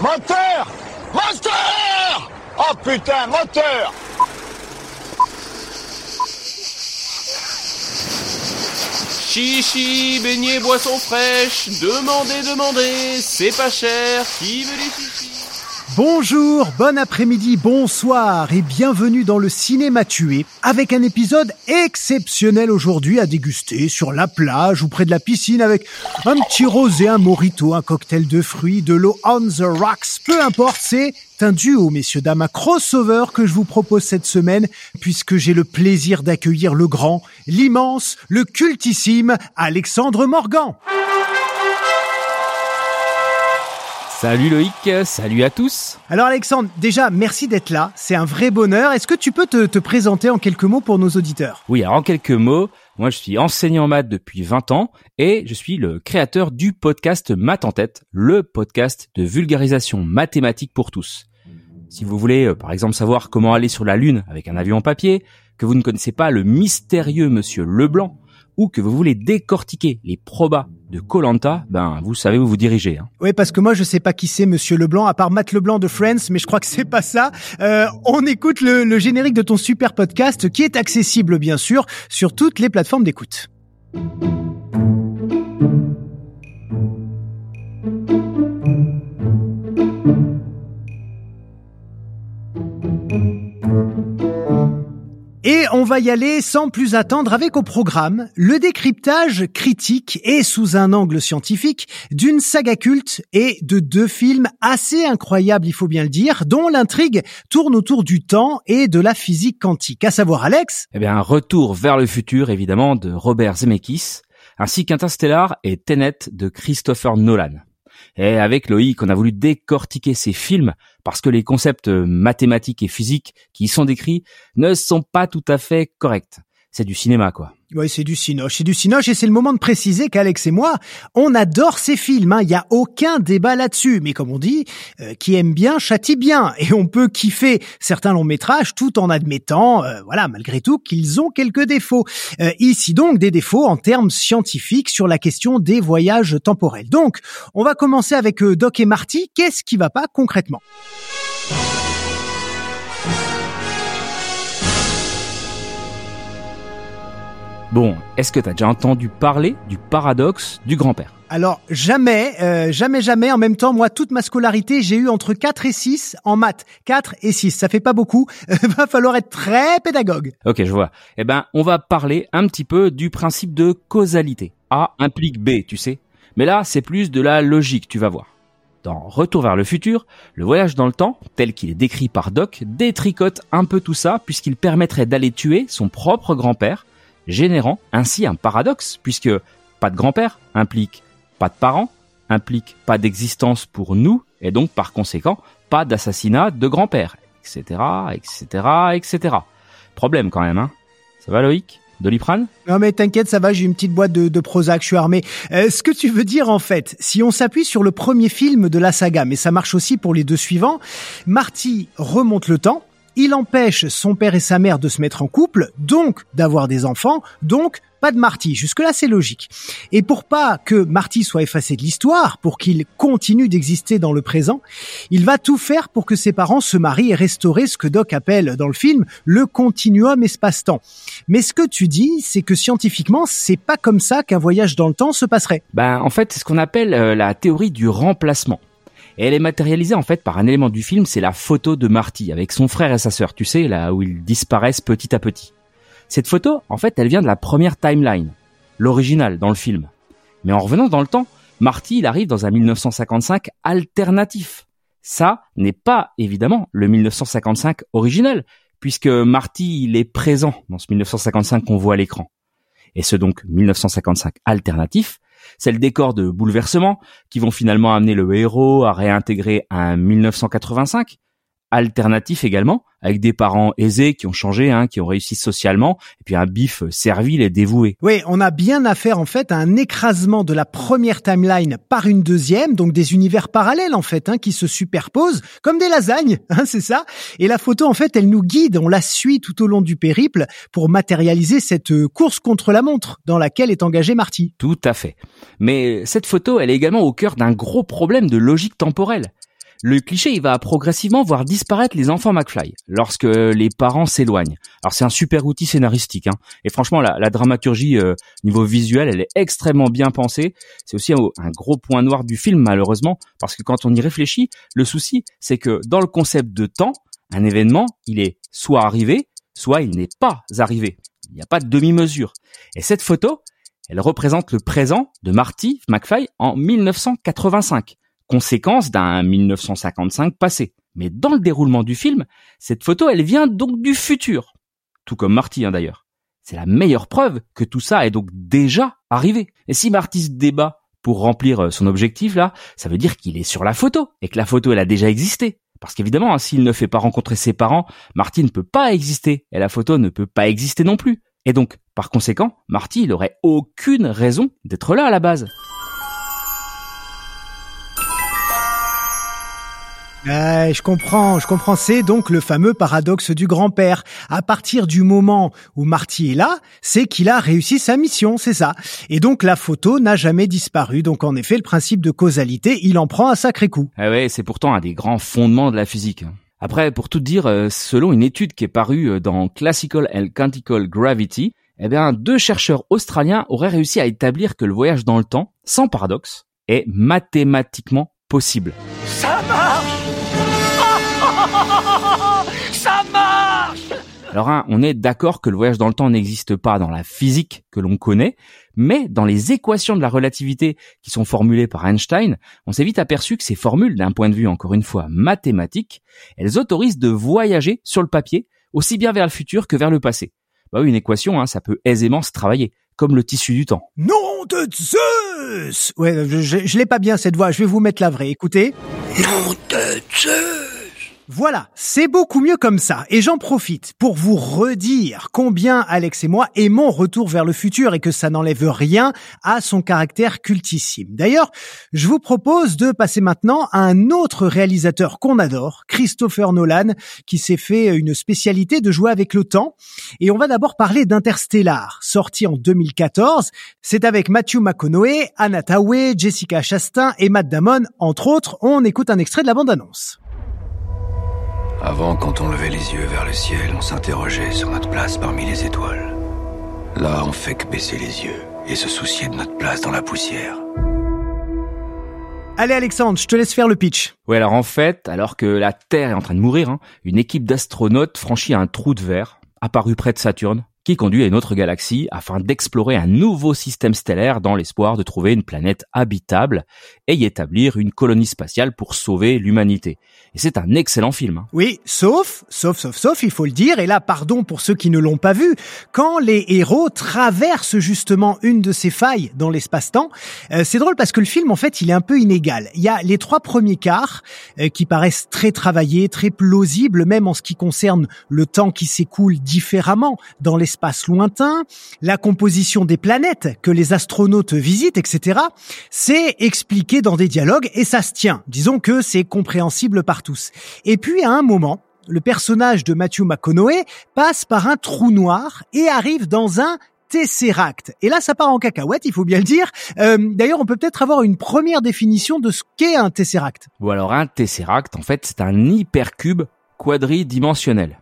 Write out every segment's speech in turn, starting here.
Moteur Moteur. Oh putain, moteur. Chichi, beignets, boissons fraîches, demandez, demandez, c'est pas cher, qui veut les chichis Bonjour, bon après-midi, bonsoir et bienvenue dans le cinéma tué avec un épisode exceptionnel aujourd'hui à déguster sur la plage ou près de la piscine avec un petit rosé, un morito, un cocktail de fruits, de l'eau on the rocks, peu importe, c'est un duo, messieurs, dames, un crossover que je vous propose cette semaine puisque j'ai le plaisir d'accueillir le grand, l'immense, le cultissime Alexandre Morgan. Salut Loïc, salut à tous. Alors Alexandre, déjà merci d'être là, c'est un vrai bonheur. Est-ce que tu peux te, te, présenter en quelques mots pour nos auditeurs? Oui, alors en quelques mots, moi je suis enseignant en maths depuis 20 ans et je suis le créateur du podcast Math en tête, le podcast de vulgarisation mathématique pour tous. Si vous voulez euh, par exemple savoir comment aller sur la Lune avec un avion en papier, que vous ne connaissez pas le mystérieux monsieur Leblanc, ou que vous voulez décortiquer les probas de Colanta, ben vous savez où vous dirigez. Hein. Oui, parce que moi je sais pas qui c'est Monsieur Leblanc, à part Matt Leblanc de Friends, mais je crois que c'est pas ça. Euh, on écoute le, le générique de ton super podcast, qui est accessible bien sûr sur toutes les plateformes d'écoute. On va y aller sans plus attendre avec au programme le décryptage critique et sous un angle scientifique d'une saga culte et de deux films assez incroyables, il faut bien le dire, dont l'intrigue tourne autour du temps et de la physique quantique. À savoir, Alex Eh bien, un retour vers le futur, évidemment, de Robert Zemeckis, ainsi qu'Interstellar et Tenet de Christopher Nolan. Et avec Loïc, on a voulu décortiquer ces films parce que les concepts mathématiques et physiques qui y sont décrits ne sont pas tout à fait corrects. C'est du cinéma, quoi. Oui, c'est du cinoche, c'est du cinoche et c'est le moment de préciser qu'Alex et moi, on adore ces films, il hein. n'y a aucun débat là-dessus. Mais comme on dit, euh, qui aime bien châtie bien et on peut kiffer certains longs métrages tout en admettant, euh, voilà, malgré tout, qu'ils ont quelques défauts. Euh, ici donc des défauts en termes scientifiques sur la question des voyages temporels. Donc, on va commencer avec Doc et Marty. Qu'est-ce qui va pas concrètement? Bon, est-ce que tu as déjà entendu parler du paradoxe du grand-père? Alors jamais, euh, jamais, jamais. En même temps, moi, toute ma scolarité, j'ai eu entre 4 et 6 en maths. 4 et 6, ça fait pas beaucoup. va falloir être très pédagogue. Ok, je vois. Eh ben, on va parler un petit peu du principe de causalité. A implique B, tu sais. Mais là, c'est plus de la logique, tu vas voir. Dans Retour vers le futur, le voyage dans le temps, tel qu'il est décrit par Doc, détricote un peu tout ça puisqu'il permettrait d'aller tuer son propre grand-père générant ainsi un paradoxe, puisque pas de grand-père implique pas de parents, implique pas d'existence pour nous, et donc par conséquent pas d'assassinat de grand-père, etc., etc., etc. Problème quand même, hein Ça va Loïc? Doliprane? Non mais t'inquiète, ça va, j'ai une petite boîte de, de Prozac, je suis armé. Euh, ce que tu veux dire en fait, si on s'appuie sur le premier film de la saga, mais ça marche aussi pour les deux suivants, Marty remonte le temps, il empêche son père et sa mère de se mettre en couple, donc d'avoir des enfants, donc pas de Marty. Jusque-là, c'est logique. Et pour pas que Marty soit effacé de l'histoire, pour qu'il continue d'exister dans le présent, il va tout faire pour que ses parents se marient et restaurer ce que Doc appelle dans le film le continuum espace-temps. Mais ce que tu dis, c'est que scientifiquement, c'est pas comme ça qu'un voyage dans le temps se passerait. Ben, en fait, c'est ce qu'on appelle euh, la théorie du remplacement. Et elle est matérialisée en fait par un élément du film, c'est la photo de Marty avec son frère et sa sœur, tu sais, là où ils disparaissent petit à petit. Cette photo, en fait, elle vient de la première timeline, l'original dans le film. Mais en revenant dans le temps, Marty, il arrive dans un 1955 alternatif. Ça n'est pas évidemment le 1955 originel, puisque Marty, il est présent dans ce 1955 qu'on voit à l'écran. Et ce donc 1955 alternatif, c'est le décor de bouleversements qui vont finalement amener le héros à réintégrer un 1985 alternatif également, avec des parents aisés qui ont changé, hein, qui ont réussi socialement, et puis un bif servile et dévoué. Oui, on a bien affaire en fait à un écrasement de la première timeline par une deuxième, donc des univers parallèles en fait, hein, qui se superposent comme des lasagnes, hein, c'est ça. Et la photo en fait, elle nous guide, on la suit tout au long du périple pour matérialiser cette euh, course contre la montre dans laquelle est engagé Marty. Tout à fait. Mais cette photo, elle est également au cœur d'un gros problème de logique temporelle le cliché il va progressivement voir disparaître les enfants McFly lorsque les parents s'éloignent. Alors c'est un super outil scénaristique, hein. et franchement la, dramaturgie euh, niveau visuel elle est extrêmement bien pensée. C'est aussi un, gros point noir du film malheureusement parce que quand on y réfléchit, le souci c'est que dans le concept de temps, un événement il est soit arrivé, soit il n'est pas arrivé. Il n'y a pas de demi-mesure. Et cette photo, elle représente le présent de Marty McFly en 1985 conséquence d'un 1955 passé. Mais dans le déroulement du film, cette photo, elle vient donc du futur. Tout comme Marty, hein, d'ailleurs. C'est la meilleure preuve que tout ça est donc déjà arrivé. Et si Marty se débat pour remplir euh, son objectif là, ça veut dire qu'il est sur la photo et que la photo elle a déjà existé. Parce qu'évidemment, hein, s'il ne fait pas rencontrer ses parents, Marty ne peut pas exister et la photo ne peut pas exister non plus. Et donc, par conséquent, Marty il aurait aucune raison d'être là à la base. Je comprends, je comprends. C'est donc le fameux paradoxe du grand-père. À partir du moment où Marty est là, c'est qu'il a réussi sa mission, c'est ça. Et donc la photo n'a jamais disparu. Donc en effet, le principe de causalité, il en prend un sacré coup. Ah ouais, c'est pourtant un des grands fondements de la physique. Après, pour tout dire, euh, selon une étude qui est parue euh, dans Classical and Quantical Gravity, eh bien, deux chercheurs australiens auraient réussi à établir que le voyage dans le temps, sans paradoxe, est mathématiquement possible. Ça marche Ça marche alors hein, on est d'accord que le voyage dans le temps n'existe pas dans la physique que l'on connaît, mais dans les équations de la relativité qui sont formulées par Einstein, on s'est vite aperçu que ces formules, d'un point de vue encore une fois mathématique, elles autorisent de voyager sur le papier aussi bien vers le futur que vers le passé. Bah oui, une équation, hein, ça peut aisément se travailler, comme le tissu du temps. Nom de Zeus Ouais, je, je, je l'ai pas bien cette voix, je vais vous mettre la vraie, écoutez. Nom de Zeus voilà, c'est beaucoup mieux comme ça. Et j'en profite pour vous redire combien Alex et moi aimons Retour vers le futur et que ça n'enlève rien à son caractère cultissime. D'ailleurs, je vous propose de passer maintenant à un autre réalisateur qu'on adore, Christopher Nolan, qui s'est fait une spécialité de jouer avec le temps. Et on va d'abord parler d'Interstellar, sorti en 2014. C'est avec Matthew McConaughey, Anna Tawai, Jessica Chastain et Matt Damon, entre autres. On écoute un extrait de la bande-annonce. Avant, quand on levait les yeux vers le ciel, on s'interrogeait sur notre place parmi les étoiles. Là, on fait que baisser les yeux et se soucier de notre place dans la poussière. Allez Alexandre, je te laisse faire le pitch. Oui, alors en fait, alors que la Terre est en train de mourir, hein, une équipe d'astronautes franchit un trou de verre apparu près de Saturne qui conduit à une autre galaxie afin d'explorer un nouveau système stellaire dans l'espoir de trouver une planète habitable et y établir une colonie spatiale pour sauver l'humanité. Et c'est un excellent film. Hein. Oui, sauf, sauf, sauf, sauf, il faut le dire, et là, pardon pour ceux qui ne l'ont pas vu, quand les héros traversent justement une de ces failles dans l'espace-temps, euh, c'est drôle parce que le film, en fait, il est un peu inégal. Il y a les trois premiers quarts euh, qui paraissent très travaillés, très plausibles, même en ce qui concerne le temps qui s'écoule différemment dans l'espace lointain, la composition des planètes que les astronautes visitent, etc. C'est expliqué dans des dialogues et ça se tient. Disons que c'est compréhensible par tous. Et puis à un moment, le personnage de Matthew McConaughey passe par un trou noir et arrive dans un Tesseract. Et là, ça part en cacahuète, il faut bien le dire. Euh, d'ailleurs, on peut peut-être avoir une première définition de ce qu'est un Tesseract. Ou alors un Tesseract, en fait, c'est un hypercube quadridimensionnel.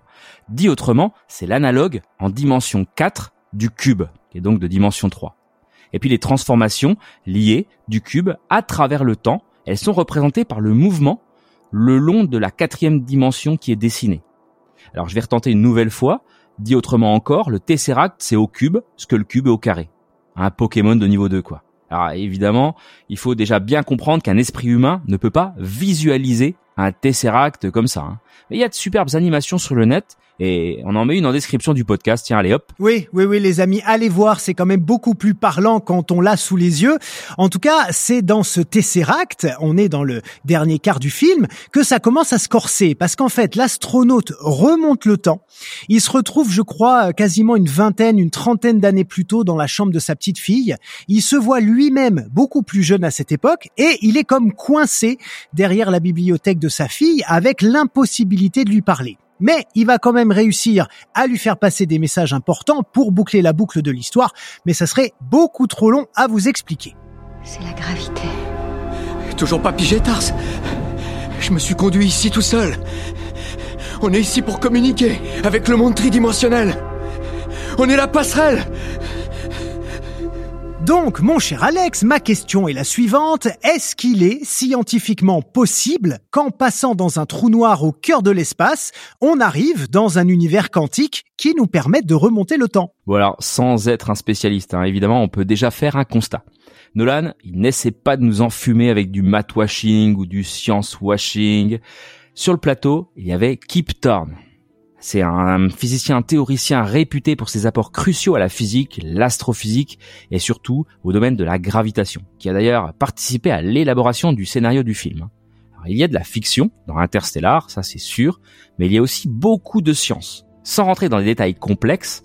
Dit autrement, c'est l'analogue en dimension 4 du cube, qui est donc de dimension 3. Et puis les transformations liées du cube à travers le temps, elles sont représentées par le mouvement le long de la quatrième dimension qui est dessinée. Alors je vais retenter une nouvelle fois. Dit autrement encore, le Tesseract c'est au cube ce que le cube est au carré. Un Pokémon de niveau 2 quoi. Alors évidemment, il faut déjà bien comprendre qu'un esprit humain ne peut pas visualiser un tesseract comme ça. Hein. Mais il y a de superbes animations sur le net et on en met une en description du podcast. Tiens, allez hop. Oui, oui, oui, les amis, allez voir. C'est quand même beaucoup plus parlant quand on l'a sous les yeux. En tout cas, c'est dans ce Tesseract, on est dans le dernier quart du film, que ça commence à se corser. Parce qu'en fait, l'astronaute remonte le temps. Il se retrouve, je crois, quasiment une vingtaine, une trentaine d'années plus tôt dans la chambre de sa petite fille. Il se voit lui-même beaucoup plus jeune à cette époque et il est comme coincé derrière la bibliothèque de sa fille avec l'impossibilité de lui parler. Mais il va quand même réussir à lui faire passer des messages importants pour boucler la boucle de l'histoire, mais ça serait beaucoup trop long à vous expliquer. C'est la gravité. Toujours pas pigé, Tars Je me suis conduit ici tout seul. On est ici pour communiquer avec le monde tridimensionnel. On est la passerelle donc, mon cher Alex, ma question est la suivante. Est-ce qu'il est scientifiquement possible qu'en passant dans un trou noir au cœur de l'espace, on arrive dans un univers quantique qui nous permette de remonter le temps? Alors, sans être un spécialiste, hein, évidemment, on peut déjà faire un constat. Nolan, il n'essaie pas de nous enfumer avec du math washing ou du science washing. Sur le plateau, il y avait Kip Thorne, c'est un physicien théoricien réputé pour ses apports cruciaux à la physique, l'astrophysique et surtout au domaine de la gravitation, qui a d'ailleurs participé à l'élaboration du scénario du film. il y a de la fiction dans Interstellar, ça c'est sûr, mais il y a aussi beaucoup de science. Sans rentrer dans les détails complexes,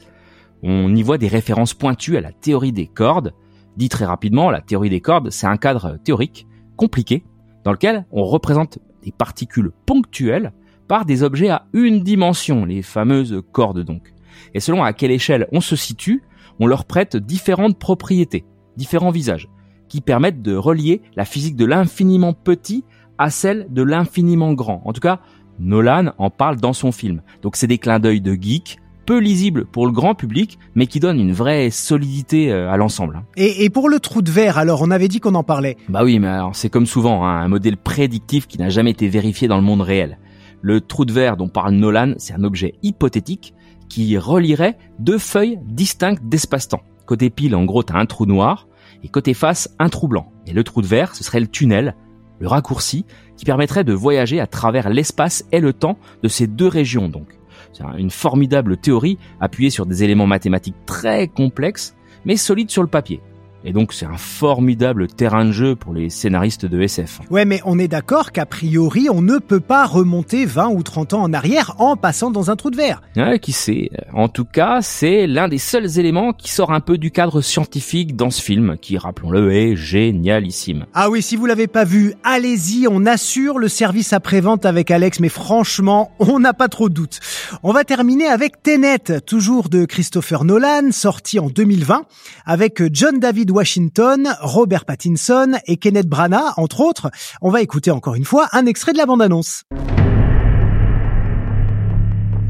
on y voit des références pointues à la théorie des cordes. Dit très rapidement, la théorie des cordes, c'est un cadre théorique compliqué dans lequel on représente des particules ponctuelles par des objets à une dimension, les fameuses cordes donc. Et selon à quelle échelle on se situe, on leur prête différentes propriétés, différents visages, qui permettent de relier la physique de l'infiniment petit à celle de l'infiniment grand. En tout cas, Nolan en parle dans son film. Donc c'est des clins d'œil de geek, peu lisibles pour le grand public, mais qui donnent une vraie solidité euh, à l'ensemble. Hein. Et, pour le trou de verre, alors on avait dit qu'on en parlait. Bah oui, mais c'est comme souvent, hein, un modèle prédictif qui n'a jamais été vérifié dans le monde réel. Le trou de verre dont parle Nolan, c'est un objet hypothétique qui relierait deux feuilles distinctes d'espace-temps. Côté pile, en gros, t'as un trou noir, et côté face, un trou blanc. Et le trou de verre, ce serait le tunnel, le raccourci, qui permettrait de voyager à travers l'espace et le temps de ces deux régions, donc. C'est une formidable théorie appuyée sur des éléments mathématiques très complexes, mais solides sur le papier. Et donc c'est un formidable terrain de jeu pour les scénaristes de SF. Ouais, mais on est d'accord qu'a priori, on ne peut pas remonter 20 ou 30 ans en arrière en passant dans un trou de verre. Ouais, qui sait. En tout cas, c'est l'un des seuls éléments qui sort un peu du cadre scientifique dans ce film, qui, rappelons-le, est génialissime. Ah oui, si vous l'avez pas vu, allez-y, on assure le service après-vente avec Alex, mais franchement, on n'a pas trop de doutes. On va terminer avec Tenet, toujours de Christopher Nolan, sorti en 2020, avec John David Washington, Robert Pattinson et Kenneth Branagh, entre autres. On va écouter encore une fois un extrait de la bande-annonce.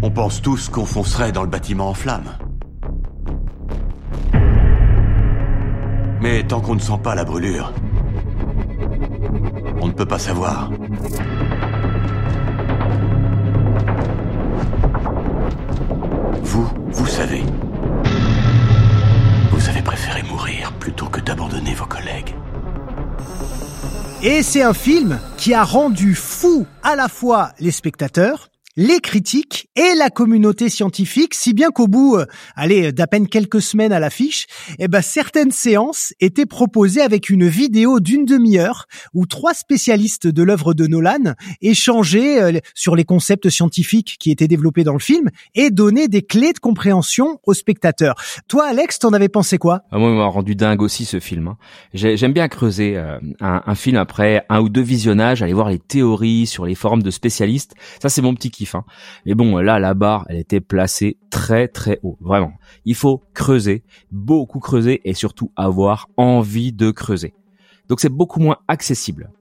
On pense tous qu'on foncerait dans le bâtiment en flammes. Mais tant qu'on ne sent pas la brûlure, on ne peut pas savoir. Vous, vous savez. Et c'est un film qui a rendu fou à la fois les spectateurs, les critiques et la communauté scientifique, si bien qu'au bout, euh, allez, d'à peine quelques semaines à l'affiche, eh ben, certaines séances étaient proposées avec une vidéo d'une demi-heure où trois spécialistes de l'œuvre de Nolan échangeaient euh, sur les concepts scientifiques qui étaient développés dans le film et donnaient des clés de compréhension aux spectateurs. Toi, Alex, t'en avais pensé quoi? Ah, Moi, il m'a rendu dingue aussi ce film. Hein. J'aime bien creuser euh, un, un film après un ou deux visionnages, aller voir les théories sur les forums de spécialistes. Ça, c'est mon petit kiff. Hein. Mais bon, là, la barre, elle était placée très très haut. Vraiment. Il faut creuser, beaucoup creuser et surtout avoir envie de creuser. Donc c'est beaucoup moins accessible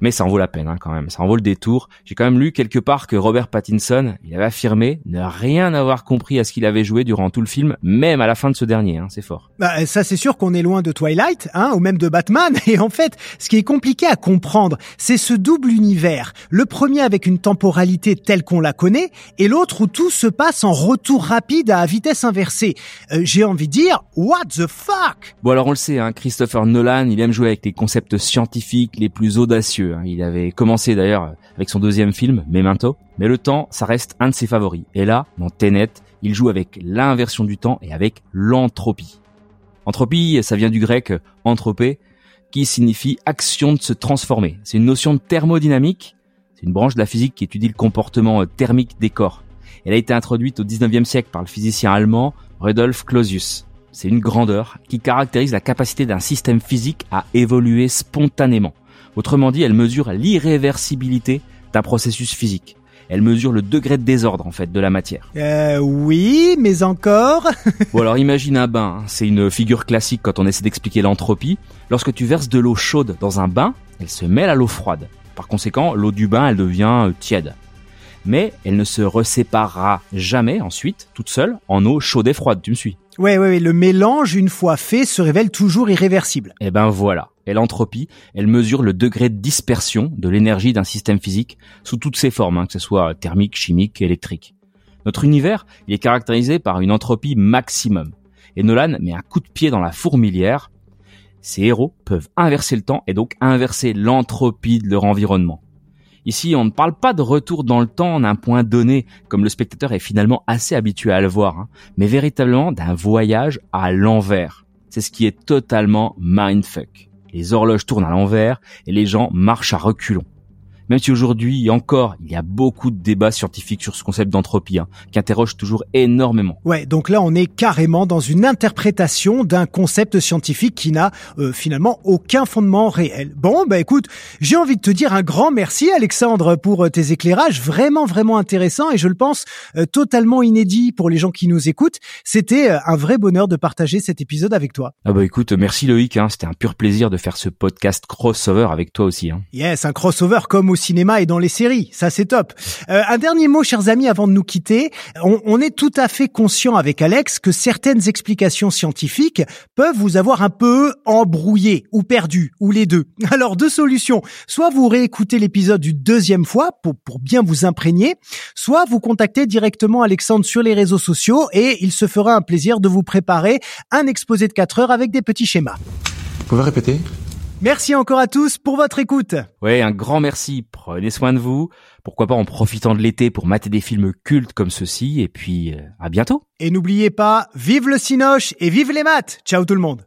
mais ça en vaut la peine hein, quand même, ça en vaut le détour. J'ai quand même lu quelque part que Robert Pattinson, il avait affirmé ne rien avoir compris à ce qu'il avait joué durant tout le film, même à la fin de ce dernier, hein, c'est fort. Bah, ça c'est sûr qu'on est loin de Twilight, hein, ou même de Batman, et en fait, ce qui est compliqué à comprendre, c'est ce double univers. Le premier avec une temporalité telle qu'on la connaît, et l'autre où tout se passe en retour rapide à vitesse inversée. Euh, j'ai envie de dire, what the fuck? Bon alors on le sait, hein, Christopher Nolan, il aime jouer avec les concepts scientifiques les plus audacieux hein. Il avait commencé d'ailleurs avec son deuxième film, Memento, mais le temps, ça reste un de ses favoris. Et là, dans Tenet, il joue avec l'inversion du temps et avec l'entropie. Entropie, ça vient du grec entropé, qui signifie action de se transformer. C'est une notion de thermodynamique, c'est une branche de la physique qui étudie le comportement euh, thermique des corps. Elle a été introduite au 19e siècle par le physicien allemand Rudolf Clausius. C'est une grandeur qui caractérise la capacité d'un système physique à évoluer spontanément. Autrement dit, elle mesure l'irréversibilité d'un processus physique. Elle mesure le degré de désordre en fait de la matière. Euh, oui, mais encore. Bon alors imagine un bain, hein. c'est une figure classique quand on essaie d'expliquer l'entropie. Lorsque tu verses de l'eau chaude dans un bain, elle se mêle à l'eau froide. Par conséquent, l'eau du bain, elle devient euh, tiède. Mais elle ne se reséparera jamais ensuite, toute seule, en eau chaude et froide, tu me suis? Ouais, ouais, ouais, le mélange, une fois fait, se révèle toujours irréversible. Eh ben voilà. Et l'entropie, elle mesure le degré de dispersion de l'énergie d'un système physique sous toutes ses formes, hein, que ce soit thermique, chimique, électrique. Notre univers, il est caractérisé par une entropie maximum. Et Nolan met un coup de pied dans la fourmilière. Ces héros peuvent inverser le temps et donc inverser l'entropie de leur environnement. Ici, on ne parle pas de retour dans le temps d'un point donné, comme le spectateur est finalement assez habitué à le voir, hein, mais véritablement d'un voyage à l'envers. C'est ce qui est totalement mindfuck. Les horloges tournent à l'envers et les gens marchent à reculons. Même si aujourd'hui encore, il y a beaucoup de débats scientifiques sur ce concept d'entropie, hein, qui interroge toujours énormément. Ouais, donc là on est carrément dans une interprétation d'un concept scientifique qui n'a euh, finalement aucun fondement réel. Bon, bah écoute, j'ai envie de te dire un grand merci Alexandre pour euh, tes éclairages, vraiment vraiment intéressants et je le pense euh, totalement inédit pour les gens qui nous écoutent. C'était euh, un vrai bonheur de partager cet épisode avec toi. Ah bah écoute, merci Loïc, hein, c'était un pur plaisir de faire ce podcast crossover avec toi aussi. Hein. Yes, un crossover comme au cinéma et dans les séries, ça c'est top. Euh, un dernier mot, chers amis, avant de nous quitter. On, est tout à fait conscient avec Alex que certaines explications scientifiques peuvent vous avoir un peu embrouillé ou perdu, ou les deux. Alors deux solutions. Soit vous réécoutez l'épisode une deuxième fois pour, pour bien vous imprégner, soit vous contactez directement Alexandre sur les réseaux sociaux et il se fera un plaisir de vous préparer un exposé de 4 heures avec des petits schémas. Vous pouvez répéter? Merci encore à tous pour votre écoute. Ouais, un grand merci, prenez soin de vous, pourquoi pas en profitant de l'été pour mater des films cultes comme ceux-ci, et puis euh, à bientôt Et n'oubliez pas, vive le cinoche et vive les maths. Ciao tout le monde.